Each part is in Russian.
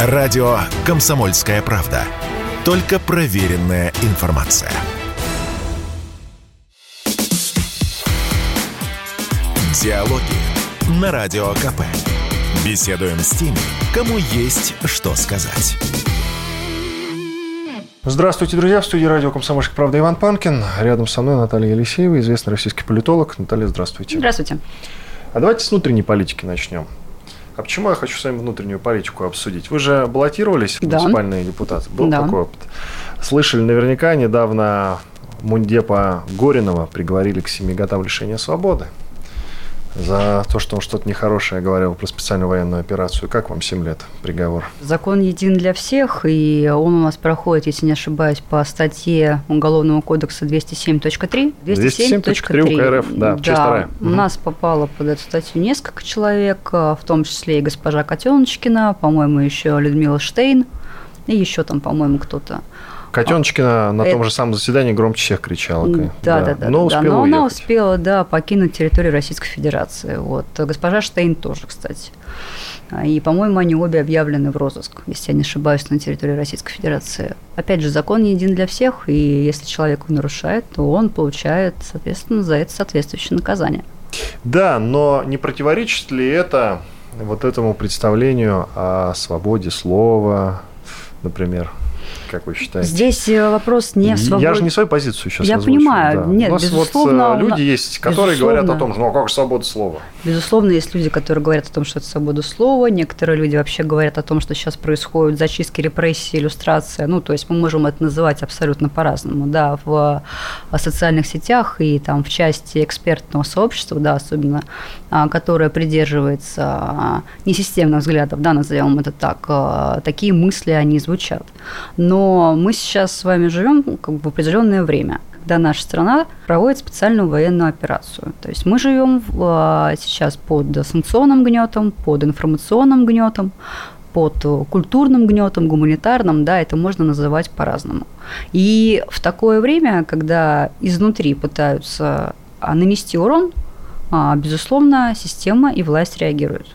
Радио «Комсомольская правда». Только проверенная информация. Диалоги на Радио КП. Беседуем с теми, кому есть что сказать. Здравствуйте, друзья. В студии радио «Комсомольская правда» Иван Панкин. Рядом со мной Наталья Елисеева, известный российский политолог. Наталья, здравствуйте. Здравствуйте. А давайте с внутренней политики начнем. А почему я хочу с вами внутреннюю политику обсудить? Вы же баллотировались в Да. муниципальные депутаты. Был Да. такой опыт. Слышали наверняка, недавно Мундепа Горинова приговорили к 7 годам лишения свободы за то, что он что-то нехорошее говорил про специальную военную операцию. Как вам 7 лет приговор? Закон един для всех, и он у нас проходит, если не ошибаюсь, по статье Уголовного кодекса 207.3. 207.3 УК РФ, да, часть вторая. У нас попало под эту статью несколько человек, а, в том числе и госпожа Котеночкина, по-моему, еще Людмила Штейн, и еще там, по-моему, кто-то. Котеночкина на это- том же самом заседании громче всех кричала. Да, да, да. Но да, успела но она уехать. успела, да, покинуть территорию Российской Федерации. Вот. Госпожа Штейн тоже, кстати. А, И, по-моему, они обе объявлены в розыск, если я не ошибаюсь, на территории Российской Федерации. Опять же, закон не един для всех, и если человек его нарушает, то он получает, соответственно, за это соответствующее наказание. Да, но не противоречит ли это вот этому представлению о свободе слова, например? Как вы считаете? Здесь э, вопрос не в свободе. Я же не свою позицию сейчас Я озвучиваю, понимаю. да. Нет, У нас безусловно, вот э, люди есть, которые говорят о том, что ну а как же свобода слова? Безусловно, есть люди, которые говорят о том, что это свобода слова. Некоторые люди вообще говорят о том, что сейчас происходят зачистки, репрессии, иллюстрация. Ну, то есть мы можем это называть абсолютно по-разному. Да, в э, социальных сетях и там в части экспертного сообщества, да, особенно, а, которое придерживается а, несистемных взглядов, да, назовем это так, такие мысли, они звучат. Но мы сейчас с вами живем как бы в определенное время когда наша страна проводит специальную военную операцию. То есть мы живем а, сейчас под санкционным гнетом, под информационным гнетом, под культурным гнетом, гуманитарным, да, это можно называть по-разному. И в такое время, когда изнутри пытаются а, нанести урон, а, безусловно, система и власть реагируют.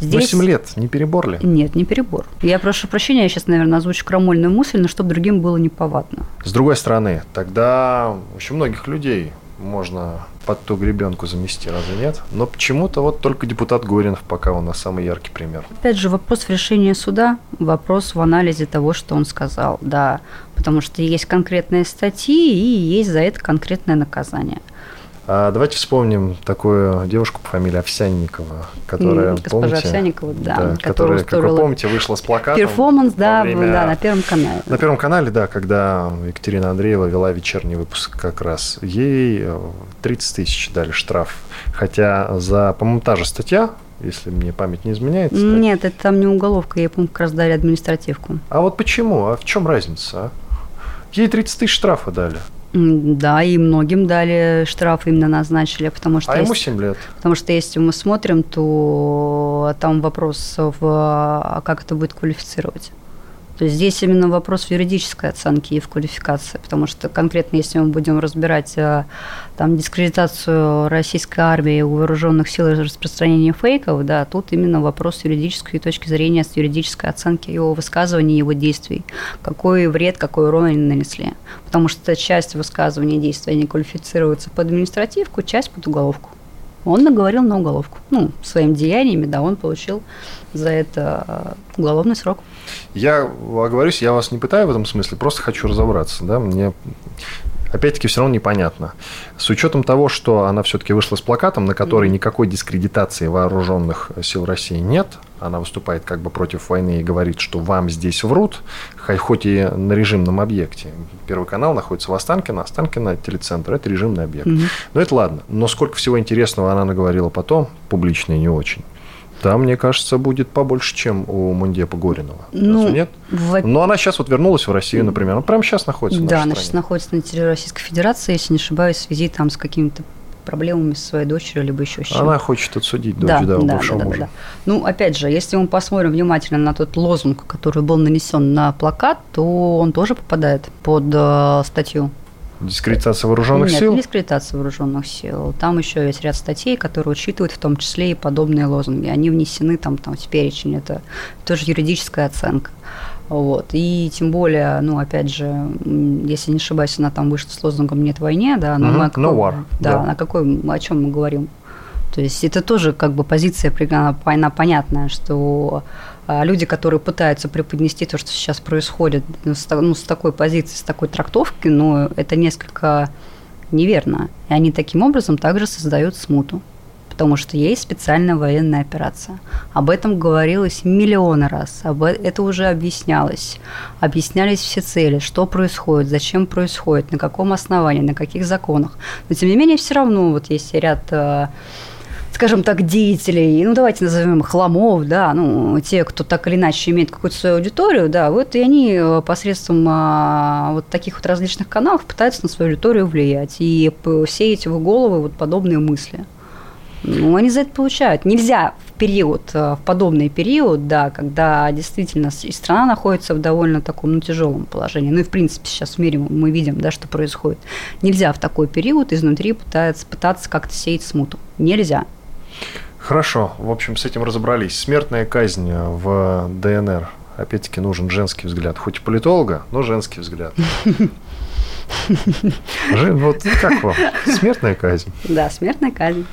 Здесь... 8 лет, не перебор ли? Нет, не перебор. Я прошу прощения, я сейчас, наверное, озвучу крамольную мысль, но чтобы другим было неповадно. С другой стороны, тогда очень многих людей можно под ту гребенку замести, разве нет? Но почему-то вот только депутат Горинов пока у нас самый яркий пример. Опять же, вопрос в решении суда, вопрос в анализе того, что он сказал, да, потому что есть конкретные статьи и есть за это конкретное наказание. А давайте вспомним такую девушку по фамилии Овсянникова, которая, госпожа помните, Овсянникова, да, которая, которая как вы помните, вышла с плакатом. Перформанс, да, время- да, на Первом канале. На Первом канале, да, когда Екатерина Андреева вела вечерний выпуск как раз, ей э, 30 тысяч дали штраф. Хотя за, по-моему, та же статья, если мне память не изменяет. Нет, это там не уголовка, ей, по-моему, как раз дали административку. А вот почему? А в чем разница? а? Ей 30 тысяч штрафа дали, Да, и многим дали штраф именно назначили, потому что а ему есть- 7 лет. Потому что если мы смотрим, то там вопрос в а как это будет квалифицировать. То есть здесь именно вопрос в юридической оценке и в квалификации, потому что конкретно, если мы будем разбирать а, там дискредитацию российской армии у вооруженных сил и распространение фейков, да, тут именно вопрос юридической точки зрения, с юридической оценки его высказываний, его действий, какой вред, какой урон они нанесли. Потому что часть высказываний действий они квалифицируются под административку, часть под уголовку. Он наговорил на уголовку. Ну, своими деяниями, да, он получил за это э, уголовный срок. Я оговорюсь, я вас не пытаю в этом смысле, просто хочу разобраться. Да? Мне опять-таки все равно непонятно. С учетом того, что она все-таки вышла с плакатом, на который никакой дискредитации вооруженных сил России нет, она выступает как бы против войны и говорит, что вам здесь врут, хоть и на режимном объекте. Первый канал находится в Останкино, Останкино телецентр, это режимный объект. Мгм. Но это ладно. Но сколько всего интересного она наговорила потом, публично не очень. Там, мне кажется, будет побольше, чем у Мундепа Горинова. Ну, Разве нет? Во- Но она сейчас вот вернулась в Россию, например. Она прямо сейчас находится да, она стране. сейчас находится на территории Российской Федерации, если не ошибаюсь, в связи там с какими-то проблемами со своей дочерью, либо еще с чем. Она хочет отсудить дочь, да, у бывшего мужа. Ну, опять же, если мы посмотрим внимательно на тот лозунг, который был нанесен на плакат, то он тоже попадает под э, статью. Дискредитация вооруженных Нет, сил? не дискредитация вооруженных сил. Там еще есть ряд статей, которые учитывают в том числе и подобные лозунги. Они внесены там, там в перечень. Это тоже юридическая оценка. Вот. И тем более, ну, опять же, если не ошибаюсь, она там вышла с лозунгом «Нет войне», да, но Мгм, мы о no какой- war, Да, да. на какой, о чем мы говорим? То есть это тоже как бы позиция примерно она понятная, что люди, которые пытаются преподнести то, что сейчас происходит, ну, с, ну, с такой позиции, с такой трактовки, но это несколько неверно. И они таким образом также создают смуту. Потому что есть специальная военная операция. Об этом говорилось миллионы раз. Об э- это уже объяснялось. Объяснялись все цели, что происходит, зачем происходит, на каком основании, на каких законах. Но тем не менее, все равно вот есть ряд э, скажем так, деятелей, ну, давайте назовем их хламов, да, ну, те, кто так или иначе имеет какую-то свою аудиторию, да, вот и они э, посредством а, вот таких вот различных каналов пытаются на свою аудиторию влиять и сеять в головы вот подобные мысли. Ну, они за это получают. Нельзя в период, э, в подобный период, да, когда действительно и страна находится в довольно таком, ну, тяжелом положении. Ну, и, в принципе, сейчас в мире мы видим, да, что происходит. Нельзя в такой период изнутри пытаться, пытаться как-то сеять смуту. Нельзя. Хорошо, в общем, с этим разобрались. Смертная казнь в ДНР. Опять-таки нужен женский взгляд. Хоть и политолога, но женский взгляд. Вот как вам? Смертная казнь. Да, смертная казнь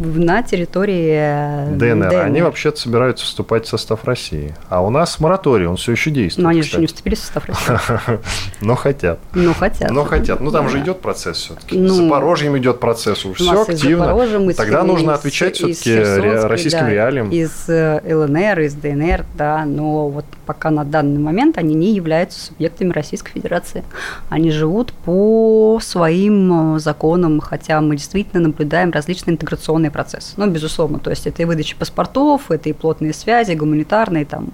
на территории э, ДНР. Они вообще-то собираются вступать в состав России. А у нас мораторий, он все еще действует. Но они же еще не кстати. вступили в состав России. Но хотят. Ну, хотят. Но хотят. Ну, там же идет процесс все-таки. Ну, с Запорожьем идет процесс. Все активно. Тогда нужно отвечать все-таки российским реалиям. Из э, ЛНР, из ДНР, да, но вот пока на данный момент они не являются субъектами Российской Федерации. Они живут по своим э, законам, хотя мы действительно наблюдаем различные интеграционные процессы. Ну, безусловно, то есть это и выдача паспортов, это и плотные связи, гуманитарные, там,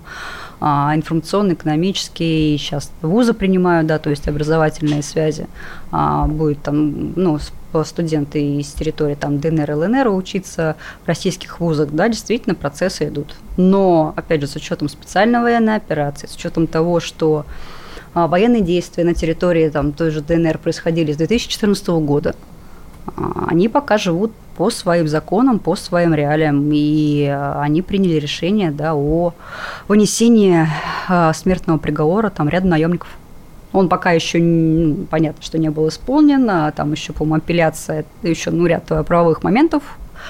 а, информационно-экономические, сейчас вузы принимают, да, то есть образовательные связи, а, будет там, ну, студенты из территории там ДНР, ЛНР учиться в российских вузах, да, действительно процессы идут. Но, опять же, с учетом специальной военной операции, с учетом того, что а, военные действия на территории там, той же ДНР происходили с 2014 года, они пока живут по своим законам, по своим реалиям, и а, они приняли решение да, о вынесении а, смертного приговора там ряду наемников. Он пока еще, понятно, что не был исполнен, а там еще, по-моему, апелляция, еще ну, ряд э, правовых моментов,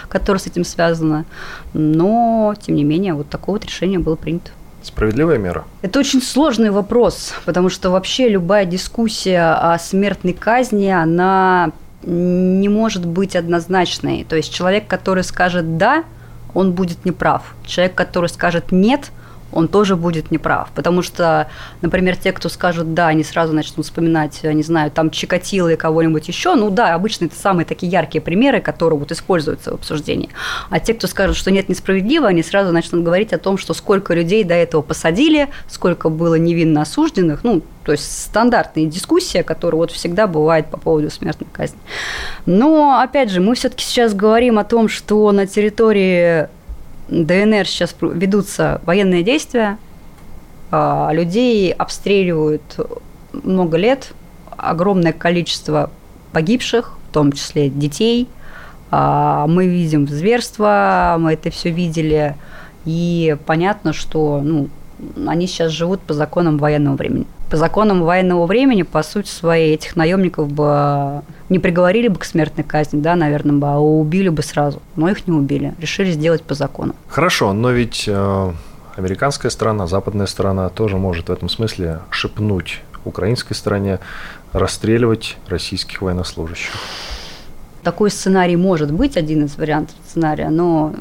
которые с этим связаны, но, тем не менее, вот такое вот решение было принято. Справедливая мера. Это очень сложный вопрос, потому что вообще любая дискуссия о смертной казни, она не может быть однозначной. То есть человек, который скажет «да», он будет неправ. Человек, который скажет «нет», он тоже будет неправ. Потому что, например, те, кто скажут «да», они сразу начнут вспоминать, не знаю, там Чикатило и кого-нибудь еще. Ну да, обычно это самые такие яркие примеры, которые вот используются в обсуждении. А те, кто скажут, что нет, несправедливо, они сразу начнут говорить о том, что сколько людей до этого посадили, сколько было невинно осужденных. Ну, то есть стандартная дискуссия, которая вот всегда бывает по поводу смертной казни. Но, опять же, мы все-таки сейчас говорим о том, что на территории ДНР сейчас ведутся военные действия, а, людей обстреливают много лет, огромное количество погибших, в том числе детей. А, Мы видим зверство, мы это все видели, и понятно, что ну, они сейчас живут по законам военного времени. По законам военного времени, по сути своей, этих наемников бы не приговорили бы к смертной казни, да, наверное, бы, а убили бы сразу. Но их не убили. Решили сделать по закону. Хорошо, но ведь э, американская страна, западная страна тоже может в этом смысле шепнуть украинской стороне расстреливать российских военнослужащих. Такой сценарий может быть, один из вариантов сценария, но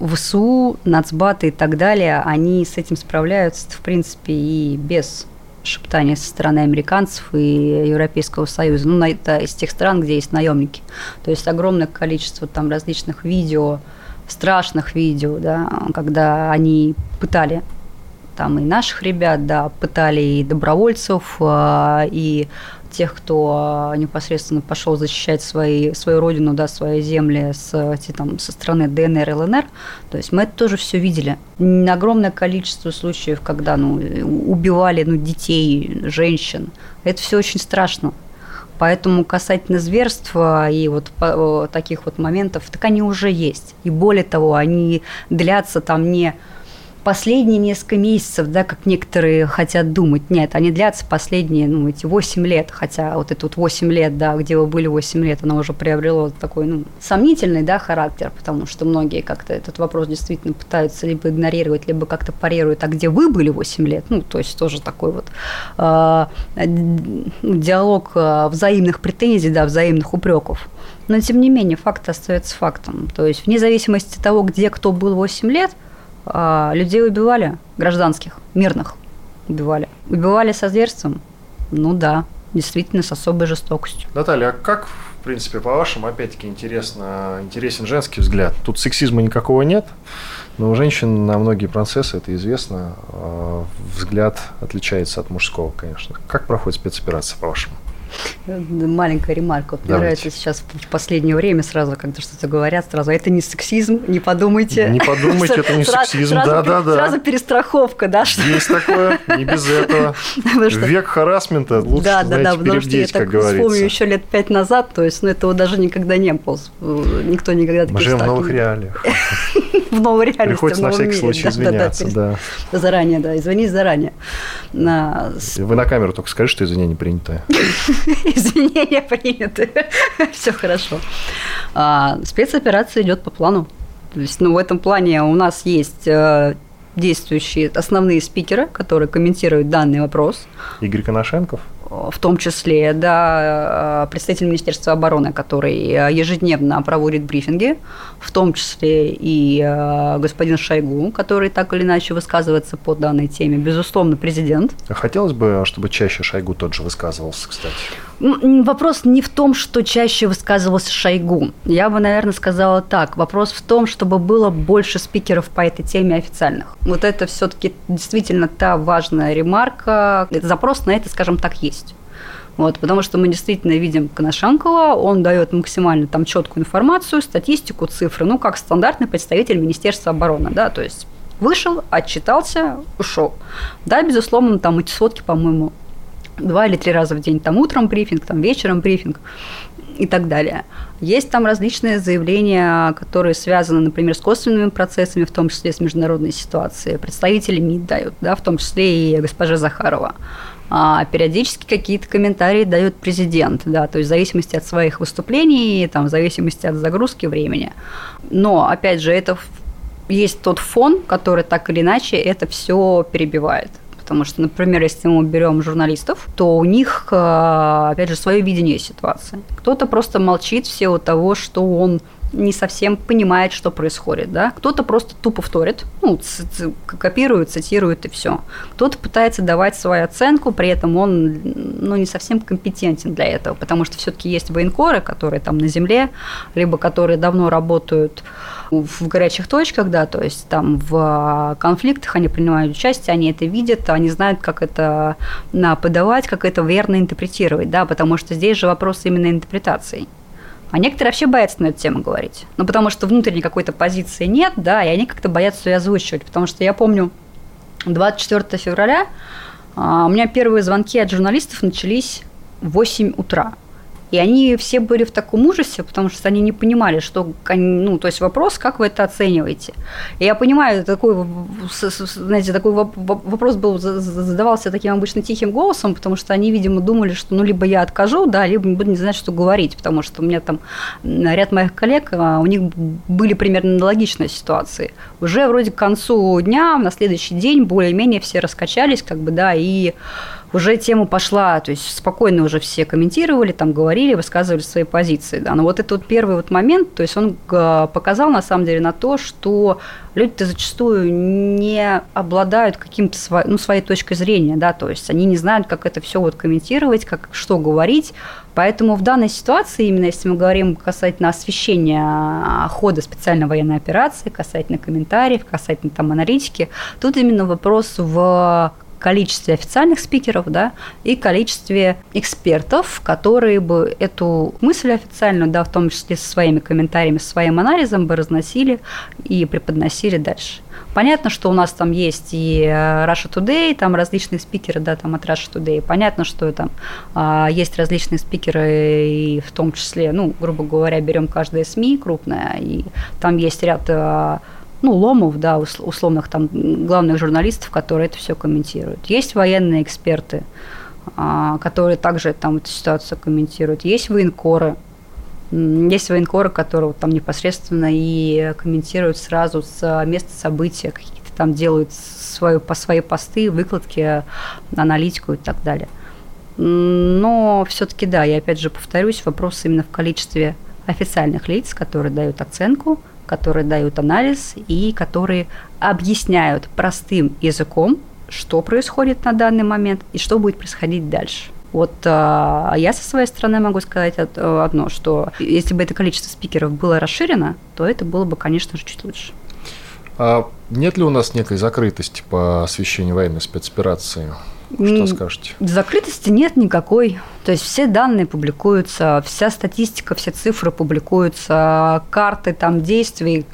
ВСУ, нацбаты и так далее, они с этим справляются, в принципе, и без шептания со стороны американцев и Европейского Союза. Ну, это из тех стран, где есть наемники. То есть огромное количество там различных видео, страшных видео, да, когда они пытали там и наших ребят, да, пытали и добровольцев, а, и тех, кто непосредственно пошел защищать свои, свою родину, да, свои земли с, там, со стороны ДНР и ЛНР. То есть мы это тоже все видели. Огромное количество случаев, когда ну, убивали ну, детей, женщин. Это все очень страшно. Поэтому касательно зверства и вот таких вот моментов, так они уже есть. И более того, они длятся там не последние несколько месяцев, да, как некоторые хотят думать. Нет, они длятся последние, ну, эти 8 лет, хотя вот это вот 8 лет, да, где вы были 8 лет, оно уже приобрело такой, ну, сомнительный, да, характер, потому что многие как-то этот вопрос действительно пытаются либо игнорировать, либо как-то парируют, а где вы были 8 лет, ну, то есть тоже такой вот э, диалог э, взаимных претензий, да, взаимных упреков. Но, тем не менее, факт остается фактом. То есть, вне зависимости от того, где кто был 8 лет – а, людей убивали, гражданских, мирных убивали. Убивали со зверством? Ну да, действительно, с особой жестокостью. Наталья, а как, в принципе, по-вашему, опять-таки, интересно, интересен женский взгляд? Тут сексизма никакого нет, но у женщин на многие процессы, это известно, а, взгляд отличается от мужского, конечно. Как проходит спецоперация, по-вашему? Маленькая ремарка. Вот мне нравится сейчас в последнее время сразу, когда что-то говорят, сразу, это не сексизм, не подумайте. Не подумайте, это не сексизм, да-да-да. Сразу перестраховка, да? Есть такое, не без этого. Век харасмента, лучше, да, да, да, перебдеть, как говорится. вспомню еще лет пять назад, то есть, ну, этого даже никогда не было. Никто никогда таких Мы живем в новых реалиях. В новой реальности, Приходится на всякий случай извиняться, да. Заранее, да, извинись заранее. Вы на камеру только скажи, что извинение принятое. Извинения приняты. Все хорошо. А, спецоперация идет по плану. То есть, ну, в этом плане у нас есть э, действующие основные спикеры, которые комментируют данный вопрос. Игорь Коношенков? В том числе, да, представитель Министерства обороны, который ежедневно проводит брифинги, в том числе и э, господин Шойгу, который так или иначе высказывается по данной теме, безусловно, президент. Хотелось бы, чтобы чаще Шойгу тот же высказывался, кстати. Вопрос не в том, что чаще высказывался Шойгу. Я бы, наверное, сказала так. Вопрос в том, чтобы было больше спикеров по этой теме официальных. Вот это все-таки действительно та важная ремарка. Запрос на это, скажем так, есть. Вот, потому что мы действительно видим Коношенкова, он дает максимально там четкую информацию, статистику, цифры, ну, как стандартный представитель Министерства обороны, да, то есть вышел, отчитался, ушел. Да, безусловно, там эти сводки, по-моему, два или три раза в день, там утром брифинг, там вечером брифинг и так далее. Есть там различные заявления, которые связаны, например, с косвенными процессами, в том числе с международной ситуацией. Представители МИД дают, да, в том числе и госпожа Захарова а периодически какие-то комментарии дает президент, да, то есть в зависимости от своих выступлений, там, в зависимости от загрузки времени. Но, опять же, это есть тот фон, который так или иначе это все перебивает. Потому что, например, если мы берем журналистов, то у них, э, опять же, свое видение ситуации. Кто-то просто молчит в силу того, что он не совсем понимает, что происходит, да. Кто-то просто тупо вторит, ну, копирует, цитирует и все. Кто-то пытается давать свою оценку, при этом он, ну, не совсем компетентен для этого, потому что все-таки есть военкоры, которые там на земле, либо которые давно работают в горячих точках, да, то есть там в конфликтах они принимают участие, они это видят, они знают, как это подавать, как это верно интерпретировать, да, потому что здесь же вопрос именно интерпретации. А некоторые вообще боятся на эту тему говорить. Ну, потому что внутренней какой-то позиции нет, да, и они как-то боятся ее озвучивать. Потому что я помню, 24 февраля а, у меня первые звонки от журналистов начались в 8 утра. И они все были в таком ужасе, потому что они не понимали, что, ну, то есть вопрос, как вы это оцениваете. И я понимаю, такой, знаете, такой вопрос был, задавался таким обычно тихим голосом, потому что они, видимо, думали, что, ну, либо я откажу, да, либо не буду не знать, что говорить, потому что у меня там ряд моих коллег, а, у них были примерно аналогичные ситуации. Уже вроде к концу дня, на следующий день более-менее все раскачались, как бы, да, и уже тема пошла, то есть спокойно уже все комментировали, там говорили, высказывали свои позиции. Да. Но вот этот вот первый вот момент, то есть он э, показал на самом деле на то, что люди-то зачастую не обладают каким-то своей, ну, своей точкой зрения, да, то есть они не знают, как это все вот комментировать, как что говорить, Поэтому в данной ситуации, именно если мы говорим касательно освещения хода специальной военной операции, касательно комментариев, касательно там аналитики, тут именно вопрос в количестве официальных спикеров, да, и количестве экспертов, которые бы эту мысль официальную, да, в том числе со своими комментариями, своим анализом бы разносили и преподносили дальше. Понятно, что у нас там есть и э, Russia Today, там различные спикеры, да, там от Russia Today. Понятно, что там а, есть различные спикеры, и в том числе, ну, грубо говоря, берем каждое СМИ крупное, и там есть ряд а, ну, ломов, да, условных там главных журналистов, которые это все комментируют. Есть военные эксперты, а, которые также там эту ситуацию комментируют. Есть военкоры, есть военкоры, которые там непосредственно и комментируют сразу с места события, какие-то там делают свою, по свои посты, выкладки, аналитику и так далее. Но все-таки, да, я опять же повторюсь, вопрос именно в количестве официальных лиц, которые дают оценку – которые дают анализ и которые объясняют простым языком, что происходит на данный момент и что будет происходить дальше. Вот а я со своей стороны могу сказать одно, что если бы это количество спикеров было расширено, то это было бы, конечно же, чуть лучше. А нет ли у нас некой закрытости по освещению военной спецоперации? Что скажете? Закрытости нет никакой. То есть все данные публикуются, вся статистика, все цифры публикуются, карты там действий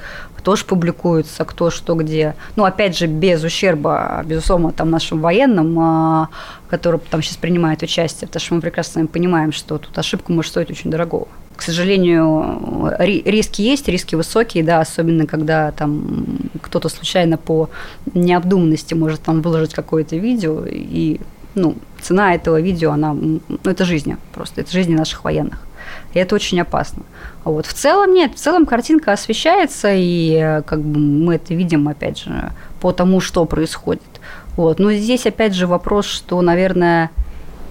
тоже публикуются, кто что где. Ну, опять же, без ущерба, безусловно, там нашим военным, а, которые там сейчас принимают участие, потому что мы прекрасно понимаем, что тут ошибка может стоить очень дорогого к сожалению, риски есть, риски высокие, да, особенно когда там кто-то случайно по необдуманности может там выложить какое-то видео, и ну, цена этого видео, она, ну, это жизнь просто, это жизни наших военных. И это очень опасно. А вот в целом нет, в целом картинка освещается, и как бы мы это видим, опять же, по тому, что происходит. Вот. Но здесь, опять же, вопрос, что, наверное,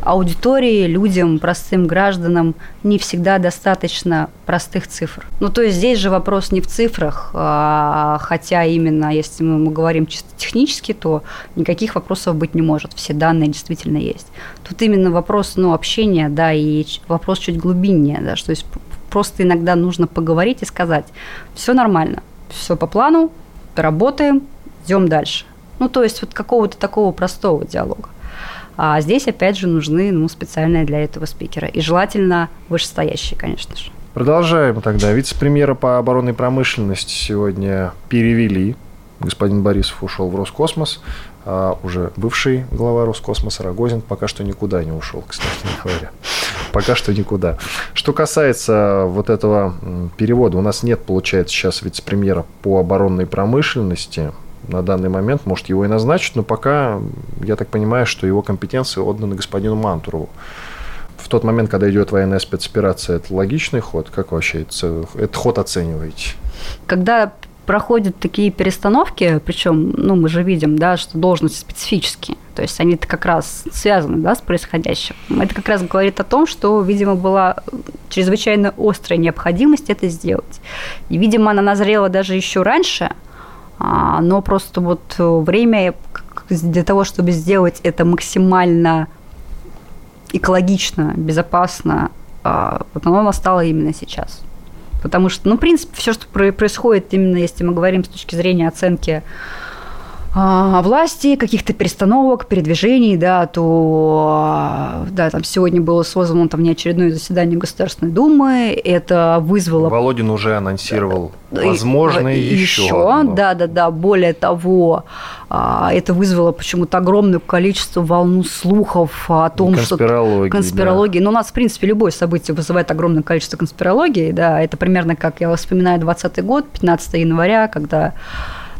аудитории, людям, простым гражданам не всегда достаточно простых цифр. Ну, то есть здесь же вопрос не в цифрах, а, хотя именно если мы говорим чисто технически, то никаких вопросов быть не может. Все данные действительно есть. Тут именно вопрос ну, общения, да, и вопрос чуть глубиннее, да, что есть просто иногда нужно поговорить и сказать, все нормально, все по плану, работаем, идем дальше. Ну, то есть вот какого-то такого простого диалога. А здесь, опять же, нужны ну, специальные для этого спикеры. И желательно вышестоящие, конечно же. Продолжаем тогда. Вице-премьера по оборонной промышленности сегодня перевели. Господин Борисов ушел в Роскосмос. А уже бывший глава Роскосмоса Рогозин пока что никуда не ушел, кстати говоря. Пока что никуда. Что касается вот этого перевода, у нас нет, получается, сейчас вице-премьера по оборонной промышленности на данный момент, может, его и назначить, но пока, я так понимаю, что его компетенции отданы господину Мантурову. В тот момент, когда идет военная спецоперация, это логичный ход? Как вообще это, этот ход оцениваете? Когда проходят такие перестановки, причем, ну, мы же видим, да, что должности специфические, то есть они как раз связаны, да, с происходящим. Это как раз говорит о том, что, видимо, была чрезвычайно острая необходимость это сделать. И, видимо, она назрела даже еще раньше – но просто вот время для того, чтобы сделать это максимально экологично, безопасно, а, вот оно настало именно сейчас. Потому что, ну, в принципе, все, что происходит, именно если мы говорим с точки зрения оценки а, власти, каких-то перестановок, передвижений, да, то да, там сегодня было созвано там неочередное заседание Государственной Думы, это вызвало... Володин уже анонсировал возможно и, еще, еще одно. да, да, да, более того, а, это вызвало почему-то огромное количество волну слухов о том, конспирологии, что конспирологии. Да. Но у нас, в принципе, любое событие вызывает огромное количество конспирологии. Да, это примерно как я вспоминаю 20 год, 15 января, когда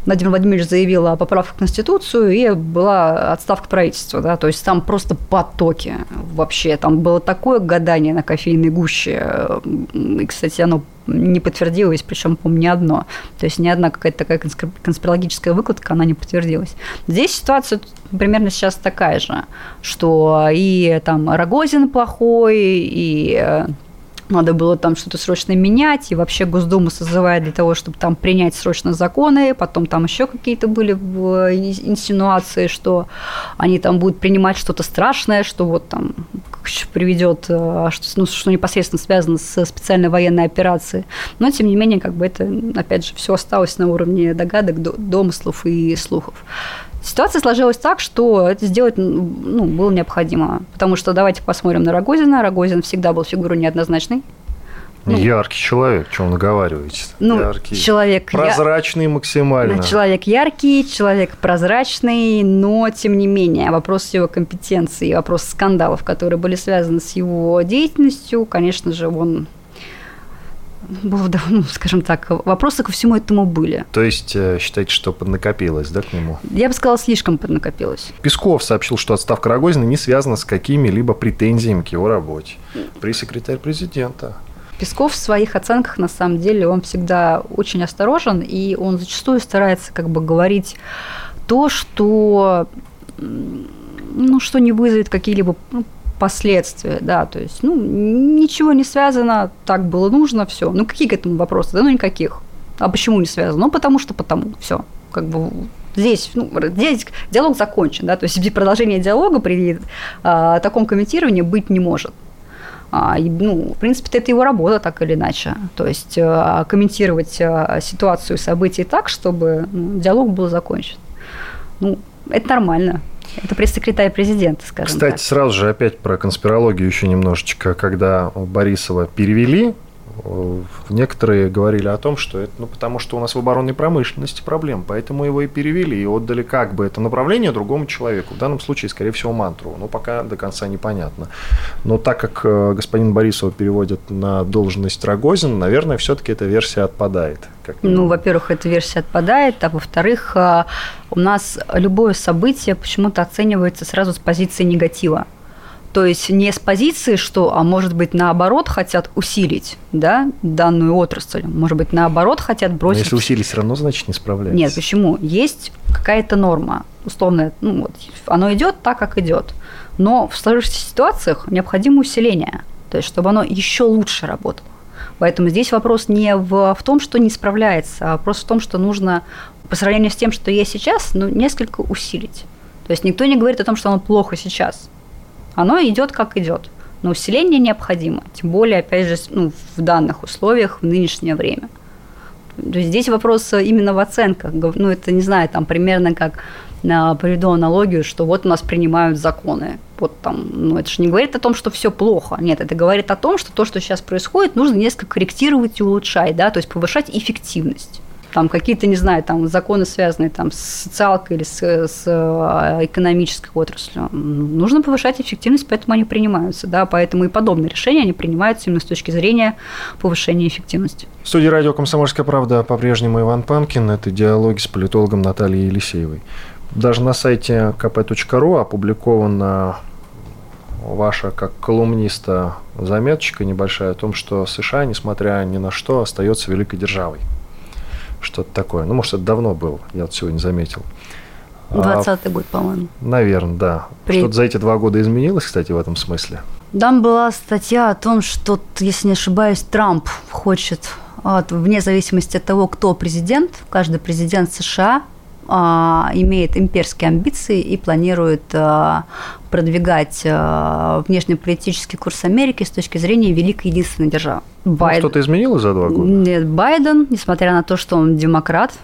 Владимир Владимирович заявил о поправках в Конституцию, и была отставка правительства, да, то есть там просто потоки вообще, там было такое гадание на кофейной гуще, и, кстати, оно не подтвердилось, причем, по-моему, не одно. То есть ни одна какая-то такая конспирологическая выкладка, она не подтвердилась. Здесь ситуация примерно сейчас такая же, что и там Рогозин плохой, и э, надо было там что-то срочно менять, и вообще Госдуму созывает для того, чтобы там принять срочно законы, потом там еще какие-то были инсинуации, что они там будут принимать что-то страшное, что вот там приведет, э, что, ну, что непосредственно связано с специальной военной операцией. Но, тем не менее, как бы это, опять же, все осталось на уровне догадок, домыслов и слухов. Ситуация сложилась так, что это сделать ну, было необходимо. Потому что давайте посмотрим на Рогозина. Рогозин всегда был фигурой неоднозначной. Ну, Яркий человек, что вы наговариваете? Ну, Яркий. человек... Прозрачный я... максимально. Человек яркий, человек прозрачный, но, тем не менее, вопрос его компетенции, вопрос скандалов, которые были связаны с его деятельностью, конечно же, он был, ну, скажем так, вопросы ко всему этому были. То есть э, считаете, что поднакопилось, да, к нему? Я бы сказала, слишком поднакопилось. Песков сообщил, что отставка Рогозина не связана с какими-либо претензиями к его работе. Пресс-секретарь президента. Песков в своих оценках, на самом деле, он всегда очень осторожен, и он зачастую старается как бы говорить то, что ну, что не вызовет какие-либо ну, последствия, да, то есть, ну, ничего не связано, так было нужно, все. Ну, какие к этому вопросы? Да ну, никаких. А почему не связано? Ну, потому что потому, все. Как бы здесь, ну, здесь диалог закончен, да, то есть продолжение диалога при а, таком комментировании быть не может. А, ну, в принципе, это его работа так или иначе. То есть а, комментировать а, ситуацию, события так, чтобы ну, диалог был закончен. Ну, это нормально. Это пресс-секретарь президента, скажем Кстати, так. сразу же опять про конспирологию еще немножечко. Когда Борисова перевели, некоторые говорили о том, что это ну, потому, что у нас в оборонной промышленности проблем, поэтому его и перевели, и отдали как бы это направление другому человеку. В данном случае, скорее всего, мантру. Но пока до конца непонятно. Но так как э, господин Борисова переводят на должность Рогозин, наверное, все-таки эта версия отпадает. ну, во-первых, эта версия отпадает, а во-вторых, э, у нас любое событие почему-то оценивается сразу с позиции негатива. То есть не с позиции, что, а может быть, наоборот, хотят усилить да, данную отрасль. Может быть, наоборот, хотят бросить... Но если усилить, все равно, значит, не справляется. Нет, почему? Есть какая-то норма. Условно, ну, вот, оно идет так, как идет. Но в сложившихся ситуациях необходимо усиление. То есть, чтобы оно еще лучше работало. Поэтому здесь вопрос не в, в том, что не справляется, а вопрос в том, что нужно по сравнению с тем, что есть сейчас, ну, несколько усилить. То есть никто не говорит о том, что оно плохо сейчас оно идет как идет. Но усиление необходимо, тем более, опять же, ну, в данных условиях в нынешнее время. То есть здесь вопрос именно в оценках. Ну, это, не знаю, там примерно как на, приведу аналогию, что вот у нас принимают законы. Вот там, ну, это же не говорит о том, что все плохо. Нет, это говорит о том, что то, что сейчас происходит, нужно несколько корректировать и улучшать, да, то есть повышать эффективность там какие-то, не знаю, там законы, связанные там, с социалкой или с, с э, экономической отраслью. Нужно повышать эффективность, поэтому они принимаются. Да? Поэтому и подобные решения они принимаются именно с точки зрения повышения эффективности. В студии радио «Комсомольская правда» по-прежнему Иван Панкин. Это диалоги с политологом Натальей Елисеевой. Даже на сайте kp.ru опубликована ваша, как колумниста, заметочка небольшая о том, что США, несмотря ни на что, остается великой державой что-то такое. Ну, может, это давно было, я вот сегодня заметил. 20 год, по-моему. Наверное, да. При... Что-то за эти два года изменилось, кстати, в этом смысле? Там была статья о том, что, если не ошибаюсь, Трамп хочет, вот, вне зависимости от того, кто президент, каждый президент США а, имеет имперские амбиции и планирует а, продвигать а, внешнеполитический курс Америки с точки зрения великой единственной державы. Ну, Байден... Что-то изменилось за два года? Нет, Байден, несмотря на то, что он демократ,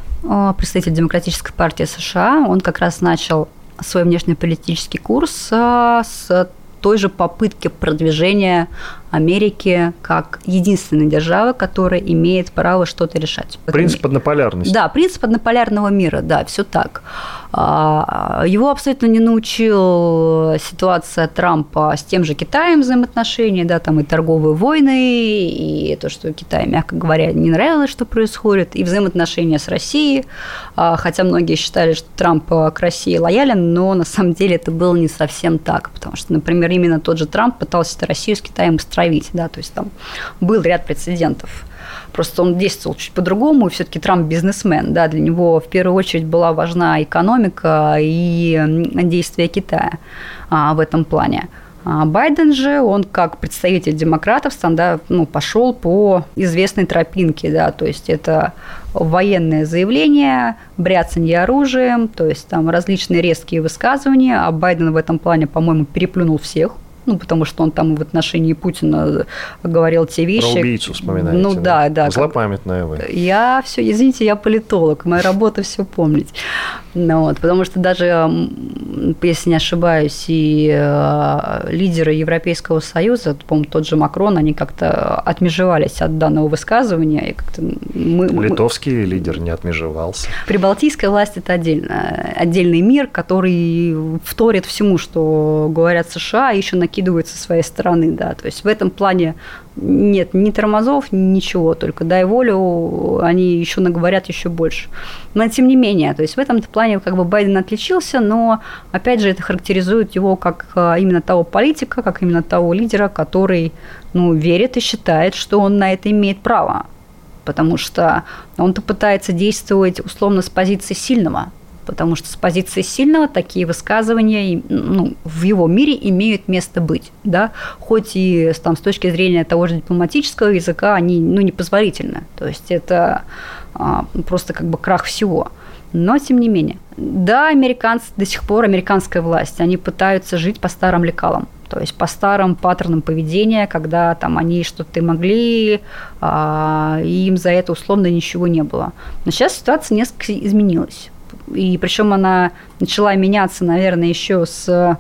представитель Демократической партии США, он как раз начал свой внешнеполитический курс с той же попытки продвижения Америки как единственной державы, которая имеет право что-то решать. Принцип однополярности. Да, принцип однополярного мира, да, все так. А, его абсолютно не научил ситуация Трампа с тем же Китаем взаимоотношения, да, там и торговые войны, и то, что Китай, мягко говоря, не нравилось, что происходит, и взаимоотношения с Россией, а, хотя многие считали, что Трамп к России лоялен, но на самом деле это было не совсем так, потому что, например, именно тот же Трамп пытался Россию с Китаем стравить, да, то есть там был ряд прецедентов. Просто он действовал чуть по-другому, и все-таки Трамп бизнесмен, да, для него в первую очередь была важна экономика и действия Китая а, в этом плане. А Байден же, он как представитель демократов стандарт, ну, пошел по известной тропинке, да, то есть это военное заявление, бряцанье оружием, то есть там различные резкие высказывания, а Байден в этом плане, по-моему, переплюнул всех, ну, потому что он там в отношении Путина говорил те вещи. Про убийцу вспоминаете. Ну, да, да. Злопамятная вы. Я все, извините, я политолог, моя работа все помнить. Ну, вот, потому что даже, если не ошибаюсь, и э, лидеры Европейского Союза, по-моему, тот же Макрон, они как-то отмежевались от данного высказывания. И как-то мы, Литовский мы... лидер не отмежевался. Прибалтийская власть – это отдельно, отдельный мир, который вторит всему, что говорят США, и еще накидывают со своей стороны. Да. То есть в этом плане нет ни тормозов, ничего, только дай волю, они еще наговорят еще больше. Но тем не менее, то есть в этом плане как бы Байден отличился, но опять же это характеризует его как а, именно того политика, как именно того лидера, который ну, верит и считает, что он на это имеет право. Потому что он-то пытается действовать условно с позиции сильного, потому что с позиции сильного такие высказывания ну, в его мире имеют место быть, да, хоть и там, с точки зрения того же дипломатического языка они ну, непозволительны, то есть это а, просто как бы крах всего. Но тем не менее, да, американцы до сих пор, американская власть, они пытаются жить по старым лекалам, то есть по старым паттернам поведения, когда там они что-то могли, а, и им за это условно ничего не было. Но сейчас ситуация несколько изменилась и причем она начала меняться, наверное, еще с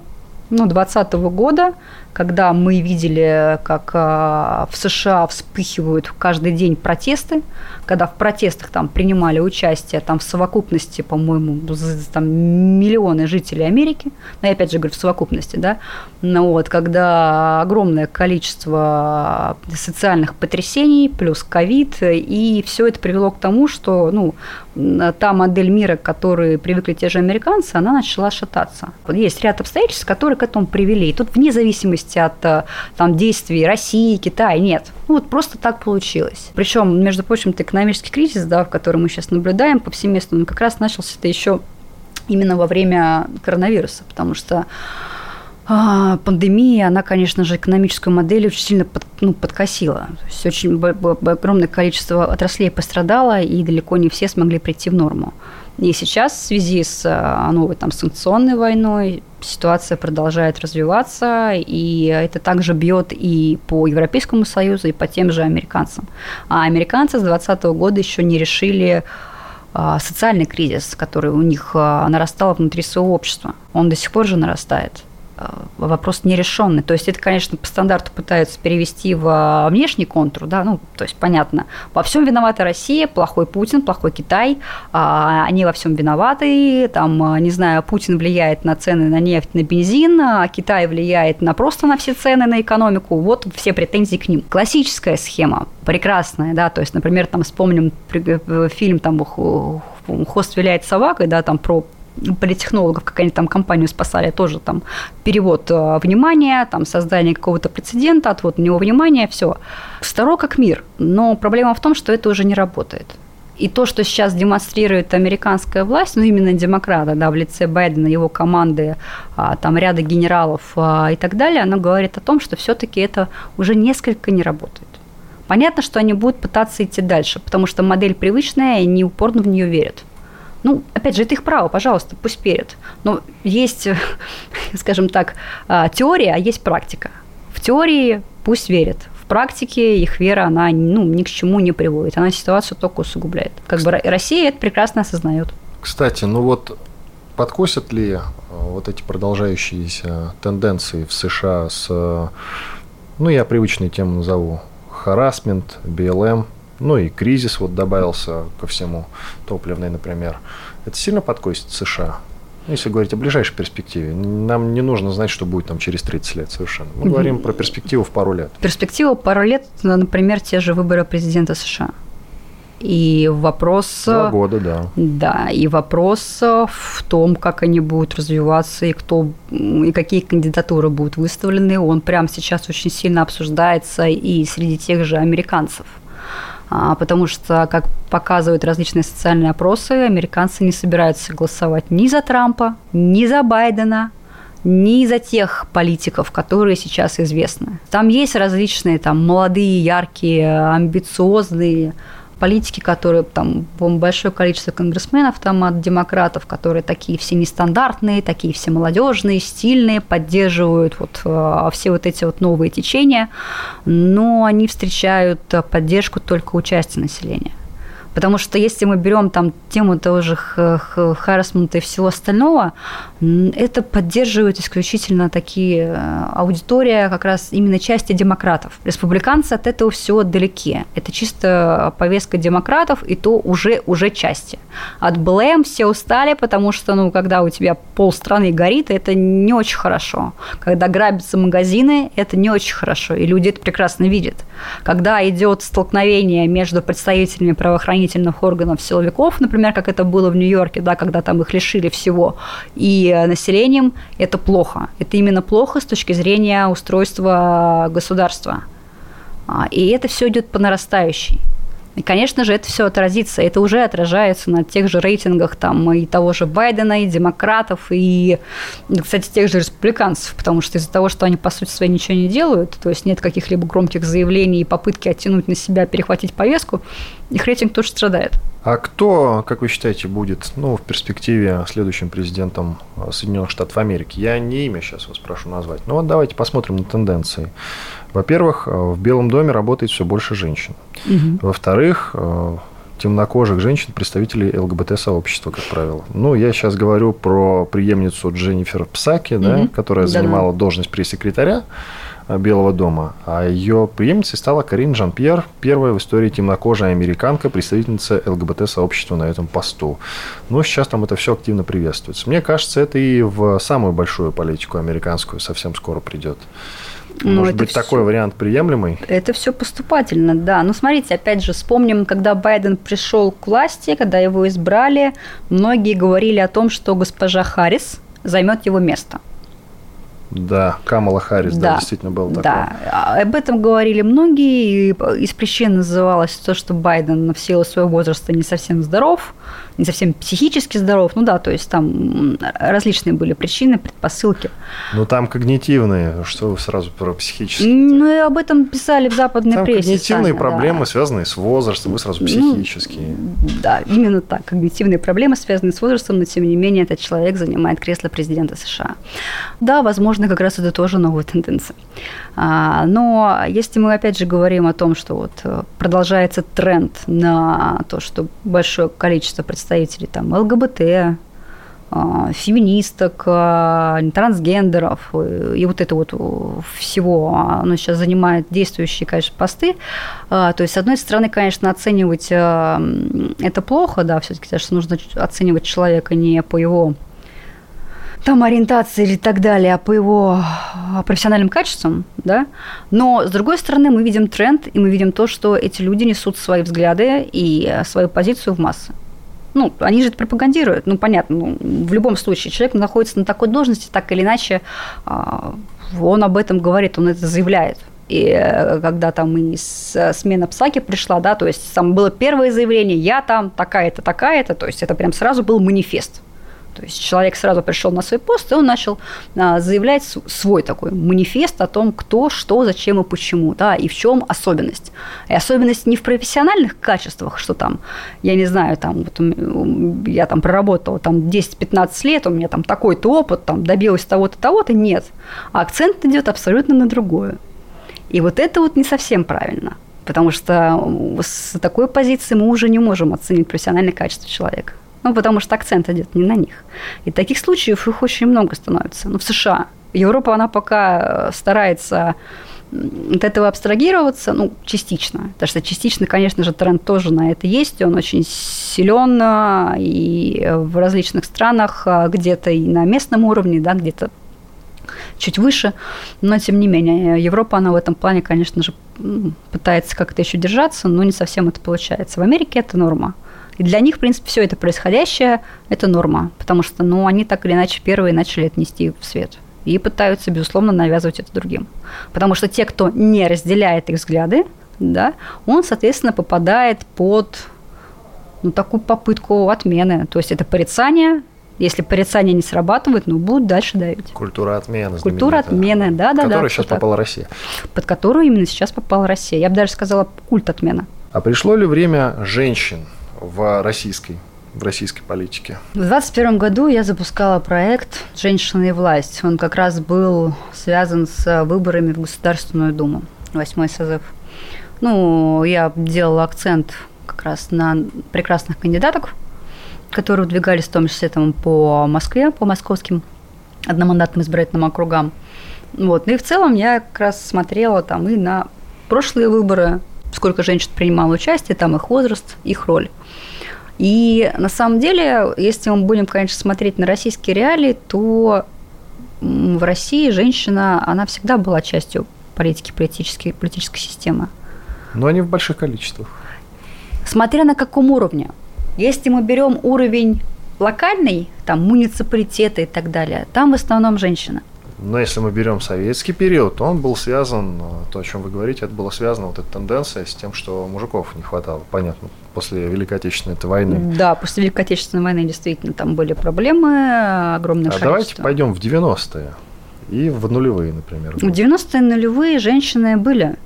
ну, 2020 года, когда мы видели, как а, в США вспыхивают каждый день протесты, когда в протестах там принимали участие там в совокупности, по-моему, там миллионы жителей Америки, но я опять же говорю в совокупности, да, ну вот, когда огромное количество социальных потрясений плюс ковид, и все это привело к тому, что, ну, та модель мира, к которой привыкли те же американцы, она начала шататься. Вот есть ряд обстоятельств, которые к этому привели. И тут вне зависимости от э, там, действий России, Китая, нет. Ну, вот просто так получилось. Причем, между прочим, экономический кризис, да, в котором мы сейчас наблюдаем повсеместно, он как раз начался это еще именно во время коронавируса, потому что а, пандемия, она, конечно же, экономическую модель очень сильно под, ну, подкосила. То есть очень огромное количество отраслей пострадало, и далеко не все смогли прийти в норму. И сейчас в связи с а, новой там, санкционной войной ситуация продолжает развиваться, и это также бьет и по Европейскому Союзу, и по тем же американцам. А американцы с 2020 года еще не решили а, социальный кризис, который у них нарастал внутри своего общества. Он до сих пор же нарастает. Э, вопрос нерешенный. То есть это, конечно, по стандарту пытаются перевести в внешний контур, да, ну, то есть понятно, во всем виновата Россия, плохой Путин, плохой Китай, а, они во всем виноваты, там, не знаю, Путин влияет на цены на нефть, на бензин, а Китай влияет на просто на все цены, на экономику, вот все претензии к ним. Классическая схема, прекрасная, да, то есть, например, там вспомним э, фильм там «Хост виляет собакой», да, там про политтехнологов, как они там компанию спасали, тоже там перевод э, внимания, там создание какого-то прецедента, отвод на него внимания, все. Старо как мир, но проблема в том, что это уже не работает. И то, что сейчас демонстрирует американская власть, ну именно демократы, да, в лице Байдена, его команды, а, там ряда генералов а, и так далее, оно говорит о том, что все-таки это уже несколько не работает. Понятно, что они будут пытаться идти дальше, потому что модель привычная, и они упорно в нее верят. Ну, опять же, это их право, пожалуйста, пусть перед. Но есть, скажем так, а, теория, а есть практика. В теории пусть верят. В практике их вера, она ну, ни к чему не приводит. Она ситуацию только усугубляет. Как бы Россия это прекрасно осознает. Кстати, ну вот подкосят ли а, вот эти продолжающиеся тенденции в США с, ну, я привычную тему назову, харасмент, БЛМ, ну и кризис вот добавился ко всему, топливный, например. Это сильно подкосит США? Ну, если говорить о ближайшей перспективе, нам не нужно знать, что будет там через 30 лет совершенно. Мы говорим про перспективу в пару лет. Перспектива пару лет, например, те же выборы президента США. И вопрос... Два года, да. Да, и вопрос в том, как они будут развиваться, и кто, и какие кандидатуры будут выставлены, он прямо сейчас очень сильно обсуждается и среди тех же американцев. А, потому что, как показывают различные социальные опросы, американцы не собираются голосовать ни за Трампа, ни за Байдена, ни за тех политиков, которые сейчас известны. Там есть различные там молодые, яркие, амбициозные политики, которые там большое количество конгрессменов там от демократов, которые такие все нестандартные, такие все молодежные, стильные, поддерживают вот э, все вот эти вот новые течения, но они встречают поддержку только у части населения. Потому что если мы берем там тему того же харасмента и всего остального, это поддерживают исключительно такие э, аудитория как раз именно части демократов. Республиканцы от этого все далеки. Это чисто повестка демократов, и то уже, уже части. От БЛМ все устали, потому что, ну, когда у тебя полстраны горит, это не очень хорошо. Когда грабятся магазины, это не очень хорошо, и люди это прекрасно видят. Когда идет столкновение между представителями правоохранительных органов силовиков, например, как это было в Нью-Йорке, да, когда там их лишили всего, и населением, это плохо. Это именно плохо с точки зрения устройства государства. А, и это все идет по нарастающей. И, конечно же, это все отразится. Это уже отражается на тех же рейтингах там, и того же Байдена, и демократов, и, кстати, тех же республиканцев, потому что из-за того, что они, по сути своей, ничего не делают, то есть нет каких-либо громких заявлений и попытки оттянуть на себя, перехватить повестку, их рейтинг тоже страдает. А кто, как вы считаете, будет ну, в перспективе следующим президентом Соединенных Штатов Америки? Я не имя сейчас вас прошу назвать. Но вот давайте посмотрим на тенденции. Во-первых, в Белом доме работает все больше женщин. Угу. Во-вторых, темнокожих женщин, представителей ЛГБТ-сообщества, как правило. Ну, я сейчас говорю про преемницу Дженнифер Псаки, да, угу. которая занимала да. должность пресс-секретаря. Белого дома. А ее преемницей стала Карин Жан-Пьер, первая в истории темнокожая американка, представительница ЛГБТ-сообщества на этом посту. Но сейчас там это все активно приветствуется. Мне кажется, это и в самую большую политику американскую совсем скоро придет. Ну, Может быть, все... такой вариант приемлемый? Это все поступательно, да. Но смотрите, опять же, вспомним, когда Байден пришел к власти, когда его избрали, многие говорили о том, что госпожа Харрис займет его место. Да, Камала Харрис, да, да действительно был такой. Да, об этом говорили многие, и из причин называлось то, что Байден в силу своего возраста не совсем здоров, не совсем психически здоров. Ну да, то есть там различные были причины, предпосылки. Ну там когнитивные, что вы сразу про психические? Ну и об этом писали в западной там прессе. когнитивные сами, проблемы, да. связанные с возрастом, вы сразу ну, психические. Ну, да, именно так. Когнитивные проблемы, связанные с возрастом, но тем не менее этот человек занимает кресло президента США. Да, возможно, как раз это тоже новая тенденция. А, но если мы опять же говорим о том, что вот э, продолжается тренд на то, что большое количество представителей там ЛГБТ, а, феминисток, а, трансгендеров и вот это вот всего, оно сейчас занимает действующие, конечно, посты. То есть, с одной стороны, конечно, оценивать это плохо, да, все-таки, что нужно оценивать человека не по его там ориентации или так далее, а по его а, профессиональным качествам, да. Но, с другой стороны, мы видим тренд, и мы видим то, что эти люди несут свои взгляды и э, свою позицию в массы. Ну, они же это пропагандируют, ну, понятно, ну, в любом случае, человек находится на такой должности, так или иначе, а, он об этом говорит, он это заявляет. И э, когда там и э, смена Псаки пришла, да, то есть там было первое заявление, я там такая-то, такая-то, то есть это прям сразу был манифест. То есть человек сразу пришел на свой пост, и он начал а, заявлять свой такой манифест о том, кто, что, зачем и почему, да, и в чем особенность. И особенность не в профессиональных качествах, что там, я не знаю, там, вот я там проработала там 10-15 лет, у меня там такой-то опыт, там, добилась того-то, того-то, нет. А акцент идет абсолютно на другое. И вот это вот не совсем правильно. Потому что с такой позиции мы уже не можем оценить профессиональное качество человека. Ну, потому что акцент идет не на них. И таких случаев их очень много становится. Ну, в США. Европа, она пока э, старается от этого абстрагироваться, ну, частично. Потому что частично, конечно же, тренд тоже на это есть, он очень силен э, и в различных странах, э, где-то и на местном уровне, да, где-то чуть выше, но тем не менее Европа, она в этом плане, конечно же, пытается как-то еще держаться, но не совсем это получается. В Америке это норма. И для них, в принципе, все это происходящее – это норма, потому что, ну, они так или иначе первые начали это нести в свет и пытаются, безусловно, навязывать это другим. Потому что те, кто не разделяет их взгляды, да, он, соответственно, попадает под ну, такую попытку отмены. То есть это порицание, если порицание не срабатывает, ну, будут дальше давить. Культура отмены. Культура отмены, да, да, да. Под которую сейчас попала Россия. Под которую именно сейчас попала Россия. Я бы даже сказала, культ отмены. А пришло ли время женщин в российской в российской политике? В 2021 году я запускала проект «Женщины и власть». Он как раз был связан с выборами в Государственную Думу, восьмой созыв. Ну, я делала акцент как раз на прекрасных кандидаток, которые выдвигались в том числе там, по Москве, по московским одномандатным избирательным округам. Вот. Ну и в целом я как раз смотрела там и на прошлые выборы, сколько женщин принимало участие, там их возраст, их роль. И на самом деле, если мы будем, конечно, смотреть на российские реалии, то в России женщина, она всегда была частью политики, политической, политической системы. Но они в больших количествах. Смотря на каком уровне. Если мы берем уровень локальный, там муниципалитеты и так далее, там в основном женщина. Но если мы берем советский период, то он был связан, то, о чем вы говорите, это было связано, вот эта тенденция с тем, что мужиков не хватало, понятно, после Великой Отечественной войны. Да, после Великой Отечественной войны действительно там были проблемы, огромное а давайте пойдем в 90-е и в нулевые, например. В 90-е нулевые женщины были.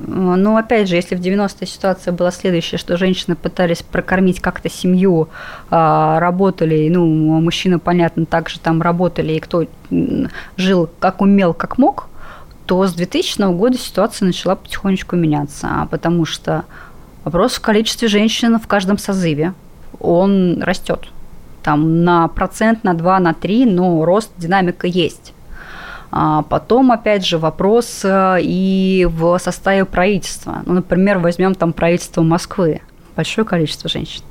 Но опять же, если в 90-е ситуация была следующая, что женщины пытались прокормить как-то семью, а, работали, ну, мужчины, понятно, также там работали, и кто жил как умел, как мог, то с 2000 года ситуация начала потихонечку меняться, потому что вопрос в количестве женщин в каждом созыве, он растет. Там на процент, на 2, на 3, но рост, динамика есть. А потом, опять же, вопрос э, и в составе правительства. Ну, например, возьмем там правительство Москвы. Большое количество женщин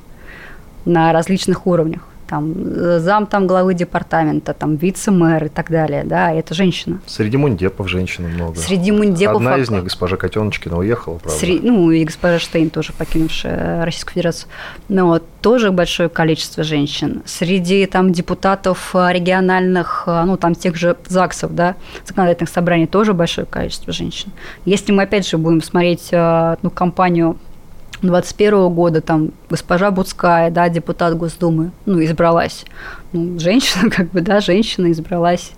на различных уровнях там, э, зам там главы департамента, там, вице-мэр и так далее, да, это женщина. Среди мундепов женщин много. Среди мундепов... Одна из них, госпожа Котеночкина, уехала, правда? Среди, ну, и госпожа Штейн тоже покинувшая Российскую Федерацию. Но вот, тоже большое количество женщин. Среди там депутатов региональных, ну, там, тех же ЗАГСов, да, законодательных собраний тоже большое количество женщин. Если мы, опять же, будем смотреть, э, ну, компанию 21 года там госпожа Буцкая, да, депутат Госдумы, ну, избралась. Ну, женщина, как бы, да, женщина избралась.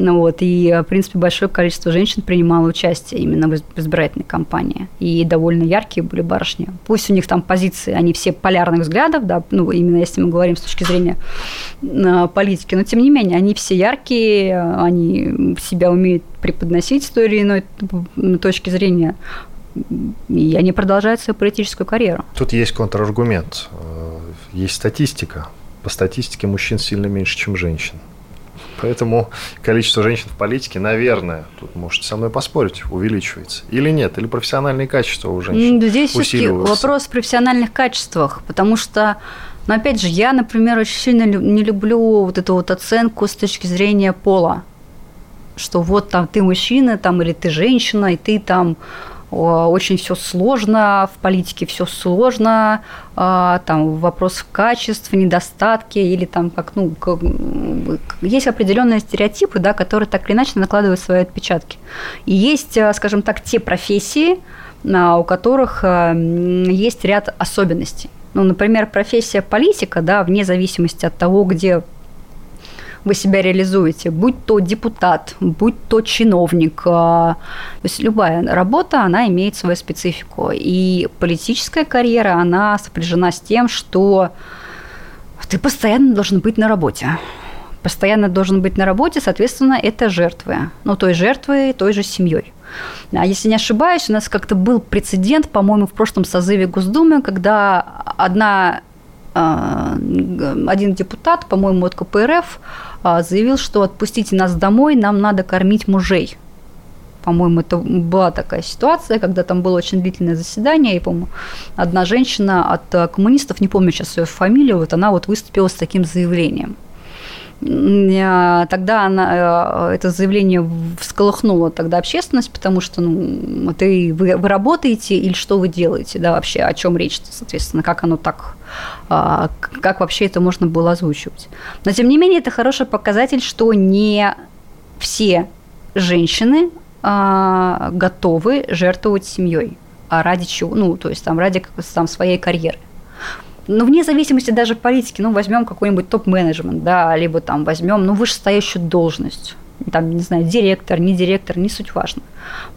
Ну вот, и, в принципе, большое количество женщин принимало участие именно в избирательной кампании. И довольно яркие были барышни. Пусть у них там позиции, они все полярных взглядов, да, ну, именно если мы говорим с точки зрения э, политики, но тем не менее, они все яркие, они себя умеют преподносить с той или иной точки зрения и они продолжают свою политическую карьеру. Тут есть контраргумент. Э, есть статистика. По статистике мужчин сильно меньше, чем женщин. Поэтому количество женщин в политике, наверное, тут можете со мной поспорить, увеличивается. Или нет, или профессиональные качества у женщин Здесь все-таки вопрос в профессиональных качествах, потому что, ну, опять же, я, например, очень сильно не люблю вот эту вот оценку с точки зрения пола, что вот там ты мужчина, там, или ты женщина, и ты там очень все сложно, в политике все сложно, а, там вопрос качеств, недостатки или там как, ну, есть определенные стереотипы, да, которые так или иначе накладывают свои отпечатки. И есть, а, скажем так, те профессии, а, у которых есть ряд особенностей. Ну, например, профессия политика, да, вне зависимости от того, где вы себя реализуете, будь то депутат, будь то чиновник. А, то есть любая работа, она имеет свою специфику. И политическая карьера, она сопряжена с тем, что ты постоянно должен быть на работе постоянно должен быть на работе, соответственно, это жертвы. Ну, той жертвы, той же семьей. А если не ошибаюсь, у нас как-то был прецедент, по-моему, в прошлом созыве Госдумы, когда одна один депутат, по-моему, от КПРФ, а, заявил, что отпустите нас домой, нам надо кормить мужей. По-моему, это была такая ситуация, когда там было очень длительное заседание, и, по-моему, одна женщина от а, коммунистов, не помню сейчас ее фамилию, вот она вот выступила с таким заявлением – тогда она, э, это заявление всколыхнуло тогда общественность, потому что ну, ты, вы, вы работаете или что вы делаете, да, вообще, о чем речь, соответственно, как оно так, а, как вообще это можно было озвучивать. Но, тем не менее, это хороший показатель, что не все женщины а, готовы жертвовать семьей, а ради чего, ну, то есть там ради там, своей карьеры. Ну, вне зависимости даже политики, ну, возьмем какой-нибудь топ-менеджмент, да, либо там возьмем, ну, вышестоящую должность. там, не знаю, директор, не директор, не суть важно.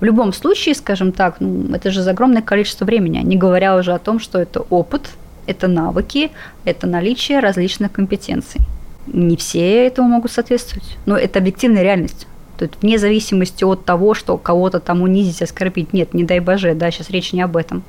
В любом случае, скажем так, ну, это же за огромное количество времени, не говоря уже о том, что это опыт, это навыки, это наличие различных компетенций. Не все этому могут соответствовать, но это объективная реальность. То есть вне зависимости от того, что кого-то там унизить, оскорбить, нет, не дай боже, да, сейчас речь не об этом.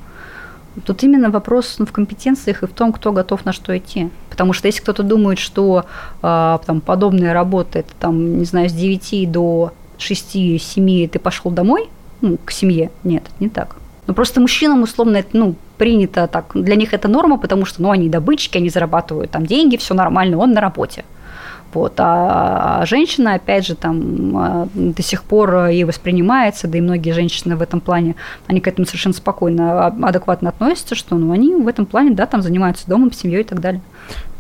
Тут именно вопрос ну, в компетенциях и в том, кто готов на что идти. Потому что если кто-то думает, что э, там, подобная работа, это там, не знаю, с 9 до 6-7 ты пошел домой, ну, к семье, нет, не так. Ну, просто мужчинам, условно, это, ну, принято так, для них это норма, потому что, ну, они добытчики, они зарабатывают там деньги, все нормально, он на работе. Вот. А женщина, опять же, там а, до сих пор и воспринимается, да и многие женщины в этом плане, они к этому совершенно спокойно, а, адекватно относятся, что ну, они в этом плане, да, там занимаются домом, семьей и так далее.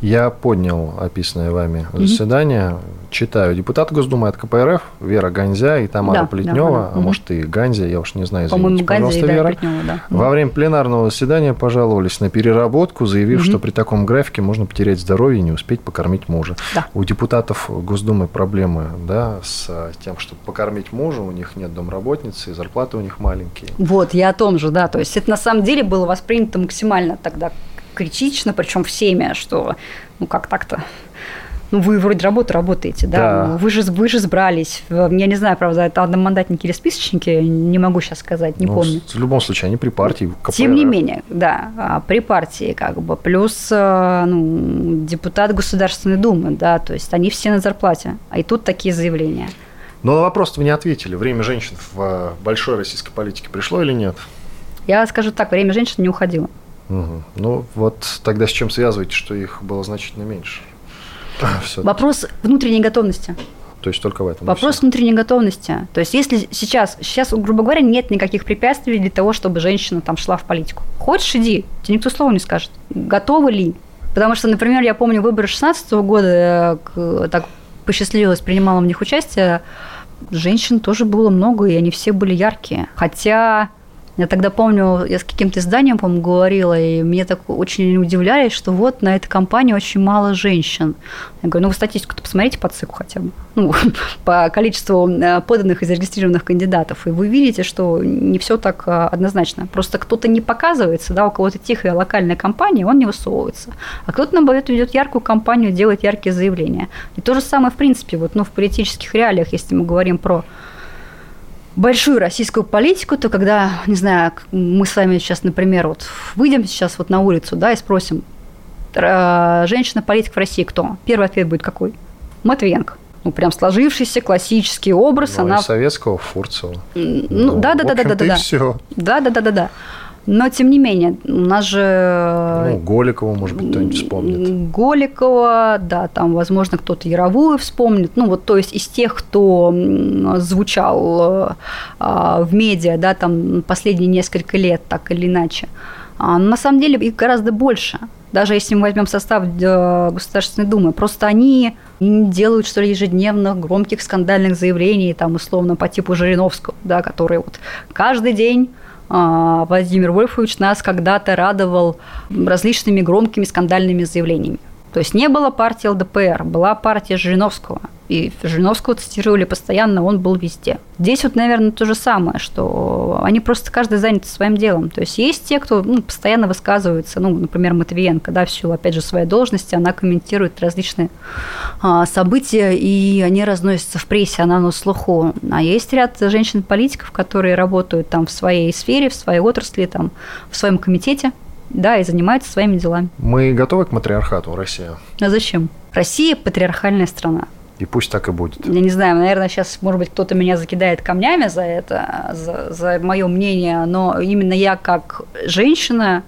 Я поднял описанное вами заседание. Угу. Читаю. Депутат Госдумы от КПРФ Вера Ганзя и Тамара да, Плетнева, да, да. а угу. может и Ганзя, я уж не знаю, извините, По-моему, Ганзя Вера, Плетнева, да. Во время пленарного заседания пожаловались на переработку, заявив, угу. что при таком графике можно потерять здоровье и не успеть покормить мужа. Да. У депутатов Госдумы проблемы да, с тем, чтобы покормить мужа, у них нет домработницы, и зарплаты у них маленькие. Вот, я о том же, да. То есть это на самом деле было воспринято максимально тогда критично, причем всеми, что ну как так-то? ну, вы вроде работу работаете, да? да. Вы, же, вы же сбрались. Я не знаю, правда, это одномандатники или списочники, не могу сейчас сказать, не ну, помню. В любом случае, они при партии. КПРФ. Тем не менее, да, а, при партии как бы. Плюс э, ну, депутат Государственной Думы, да, то есть они все на зарплате. А и тут такие заявления. Но на вопрос вы не ответили. Время женщин в э, большой российской политике пришло или нет? Я скажу так, время женщин не уходило. Угу. Ну, вот тогда с чем связываете, что их было значительно меньше? Вопрос внутренней готовности. То есть только в этом. Вопрос внутренней готовности. То есть если сейчас, сейчас, грубо говоря, нет никаких препятствий для того, чтобы женщина там шла в политику. Хочешь, иди, тебе никто слова не скажет. Готовы ли? Потому что, например, я помню выборы 16 года, так посчастливилось, принимала в них участие, женщин тоже было много, и они все были яркие. Хотя я тогда помню, я с каким-то изданием, по-моему, говорила, и мне так очень удивлялись, что вот на этой компании очень мало женщин. Я говорю, ну вы статистику-то посмотрите по ЦИКу хотя бы, ну, по количеству э, поданных и зарегистрированных кандидатов, и вы видите, что не все так э, однозначно. Просто кто-то не показывается, да, у кого-то тихая локальная компания, он не высовывается. А кто-то, наоборот, ведет яркую компанию, делает яркие заявления. И то же самое, в принципе, вот, ну, в политических реалиях, если мы говорим про большую российскую политику, то когда, не знаю, мы с вами сейчас, например, вот выйдем сейчас вот на улицу, да, и спросим, женщина-политик в России кто? Первый ответ будет какой? Матвиенко. Ну, прям сложившийся классический образ. Ну, она... советского Фурцева. Ну, ну да, да, да, да, да, да. Все. Да, да, да, да, да. Но, тем не менее, у нас же... Ну, Голикова, может быть, кто-нибудь вспомнит. Голикова, да, там, возможно, кто-то Яровую вспомнит. Ну, вот, то есть, из тех, кто звучал а, в медиа, да, там, последние несколько лет, так или иначе. А, на самом деле, их гораздо больше. Даже если мы возьмем состав э, Государственной Думы, просто они не делают, что ли, ежедневно громких скандальных заявлений, там, условно, по типу Жириновского, да, который вот каждый день Владимир Вольфович нас когда-то радовал различными громкими скандальными заявлениями. То есть не было партии ЛДПР, была партия Жириновского. И Жириновского цитировали постоянно, он был везде. Здесь вот, наверное, то же самое, что они просто каждый занят своим делом. То есть есть те, кто ну, постоянно высказывается, ну, например, Матвиенко, да, в силу, опять же, своей должности, она комментирует различные а, события, и они разносятся в прессе, она на слуху. А есть ряд женщин-политиков, которые работают там в своей сфере, в своей отрасли, там, в своем комитете, да, и занимаются своими делами. Мы готовы к матриархату, Россия? А зачем? Россия – патриархальная страна. И пусть так и будет. Я не знаю, наверное, сейчас, может быть, кто-то меня закидает камнями за это, за, за мое мнение, но именно я как женщина,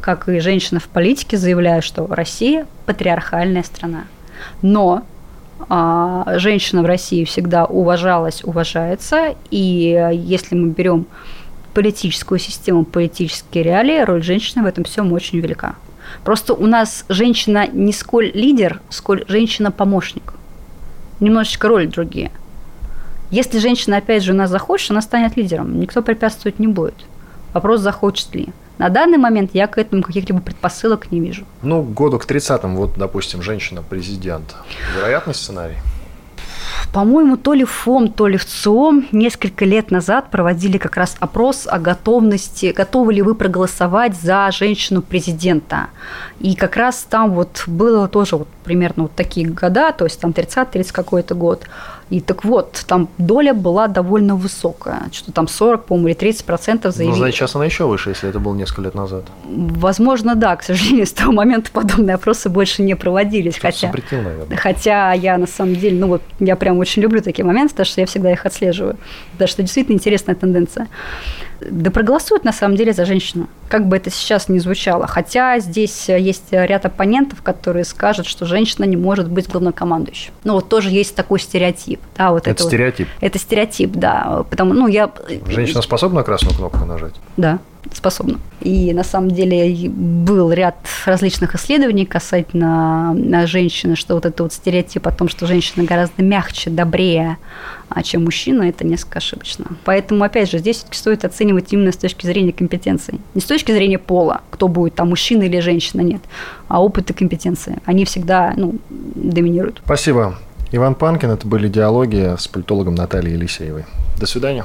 как и женщина в политике заявляю, что Россия – патриархальная страна. Но а, женщина в России всегда уважалась, уважается, и если мы берем политическую систему, политические реалии, роль женщины в этом всем очень велика. Просто у нас женщина не сколь лидер, сколь женщина-помощник. Немножечко роли другие. Если женщина, опять же, нас захочет, она станет лидером. Никто препятствовать не будет. Вопрос, захочет ли. На данный момент я к этому каких-либо предпосылок не вижу. Ну, году к 30-му, вот, допустим, женщина-президент. Вероятный сценарий? По-моему, то ли ФОМ, то ли ВЦИОМ несколько лет назад проводили как раз опрос о готовности, готовы ли вы проголосовать за женщину-президента. И как раз там вот было тоже вот примерно вот такие года, то есть там 30-30 какой-то год. И так вот, там доля была довольно высокая, что там 40, по-моему, или 30 процентов заявили. Ну, значит, сейчас она еще выше, если это было несколько лет назад. Возможно, да. К сожалению, с того момента подобные опросы больше не проводились. Хотя, запретил, наверное. хотя я на самом деле, ну вот, я прям очень люблю такие моменты, потому что я всегда их отслеживаю. Потому что действительно интересная тенденция да проголосуют на самом деле за женщину, как бы это сейчас ни звучало. Хотя здесь есть ряд оппонентов, которые скажут, что женщина не может быть главнокомандующим. Ну вот тоже есть такой стереотип. Да, вот это, это стереотип? Вот, это стереотип, да. Потому, ну, я... Женщина способна красную кнопку нажать? Да способна. И на самом деле был ряд различных исследований касательно женщины, что вот этот вот стереотип о том, что женщина гораздо мягче, добрее, а чем мужчина, это несколько ошибочно. Поэтому, опять же, здесь стоит оценивать именно с точки зрения компетенции. Не с точки зрения пола, кто будет там, мужчина или женщина, нет, а опыт и компетенции. Они всегда ну, доминируют. Спасибо. Иван Панкин, это были диалоги с политологом Натальей Елисеевой. До свидания.